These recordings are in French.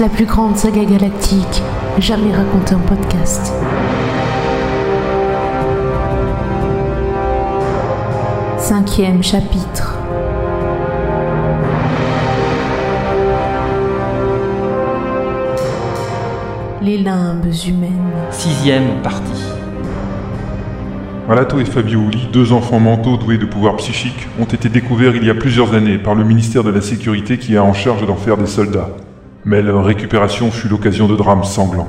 La plus grande saga galactique jamais racontée en podcast. Cinquième chapitre. Les limbes humaines. Sixième partie. Malato et Fabio Uli, deux enfants mentaux doués de pouvoirs psychiques, ont été découverts il y a plusieurs années par le ministère de la Sécurité qui a en charge d'en faire des soldats. Mais leur récupération fut l'occasion de drames sanglants.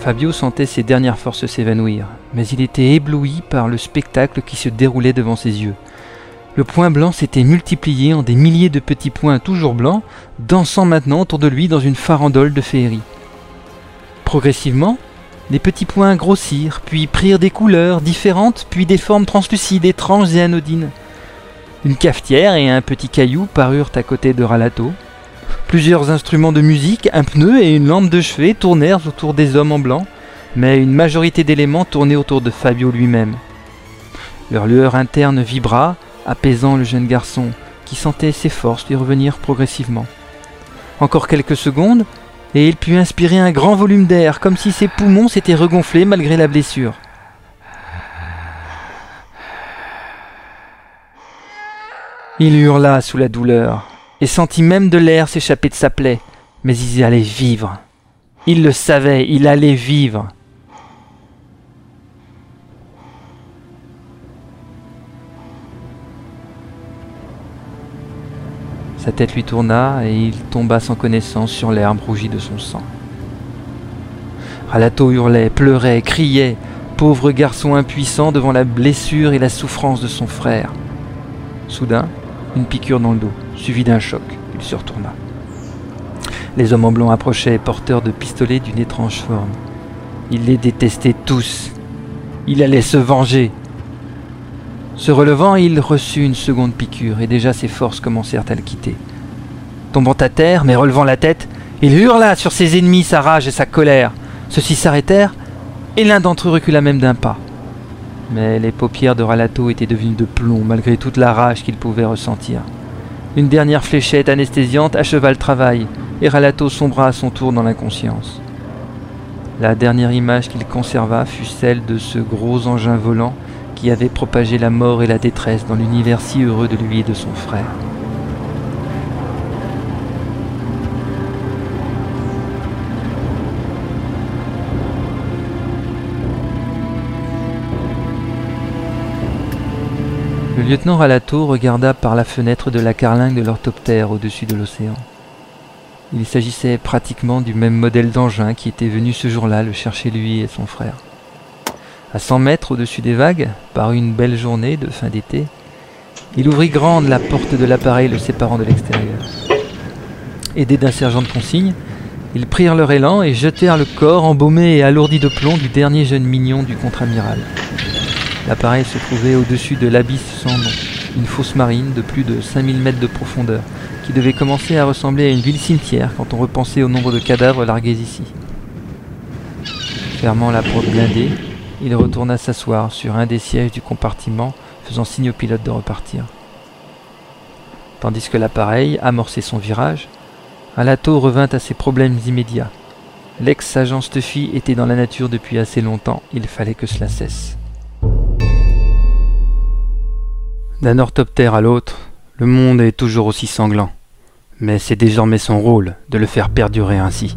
Fabio sentait ses dernières forces s'évanouir, mais il était ébloui par le spectacle qui se déroulait devant ses yeux. Le point blanc s'était multiplié en des milliers de petits points toujours blancs, dansant maintenant autour de lui dans une farandole de féerie. Progressivement, les petits points grossirent, puis prirent des couleurs différentes, puis des formes translucides, étranges et anodines. Une cafetière et un petit caillou parurent à côté de Ralato, Plusieurs instruments de musique, un pneu et une lampe de chevet tournèrent autour des hommes en blanc, mais une majorité d'éléments tournaient autour de Fabio lui-même. Leur lueur interne vibra, apaisant le jeune garçon, qui sentait ses forces lui revenir progressivement. Encore quelques secondes, et il put inspirer un grand volume d'air, comme si ses poumons s'étaient regonflés malgré la blessure. Il hurla sous la douleur, et sentit même de l'air s'échapper de sa plaie. Mais il allait vivre. Il le savait, il allait vivre. Sa tête lui tourna et il tomba sans connaissance sur l'herbe rougie de son sang. Ralato hurlait, pleurait, criait, pauvre garçon impuissant devant la blessure et la souffrance de son frère. Soudain, une piqûre dans le dos, suivie d'un choc. Il se retourna. Les hommes en blanc approchaient, porteurs de pistolets d'une étrange forme. Il les détestait tous. Il allait se venger. Se relevant, il reçut une seconde piqûre, et déjà ses forces commencèrent à le quitter. Tombant à terre, mais relevant la tête, il hurla sur ses ennemis sa rage et sa colère. Ceux-ci s'arrêtèrent, et l'un d'entre eux recula même d'un pas mais les paupières de Ralato étaient devenues de plomb malgré toute la rage qu'il pouvait ressentir. Une dernière fléchette anesthésiante acheva le travail, et Ralato sombra à son tour dans l'inconscience. La dernière image qu'il conserva fut celle de ce gros engin volant qui avait propagé la mort et la détresse dans l'univers si heureux de lui et de son frère. Lieutenant Ralato regarda par la fenêtre de la carlingue de l'orthoptère au-dessus de l'océan. Il s'agissait pratiquement du même modèle d'engin qui était venu ce jour-là le chercher lui et son frère. À cent mètres au-dessus des vagues, par une belle journée de fin d'été, il ouvrit grande la porte de l'appareil le séparant de l'extérieur. Aidés d'un sergent de consigne, ils prirent leur élan et jetèrent le corps embaumé et alourdi de plomb du dernier jeune mignon du contre-amiral. L'appareil se trouvait au-dessus de l'abysse sans nom, une fosse marine de plus de 5000 mètres de profondeur, qui devait commencer à ressembler à une ville cimetière quand on repensait au nombre de cadavres largués ici. Fermant la porte blindée, il retourna s'asseoir sur un des sièges du compartiment, faisant signe au pilote de repartir. Tandis que l'appareil amorçait son virage, Alato revint à ses problèmes immédiats. L'ex-agent Stuffy était dans la nature depuis assez longtemps, il fallait que cela cesse. D'un orthoptère à l'autre, le monde est toujours aussi sanglant, mais c'est désormais son rôle de le faire perdurer ainsi.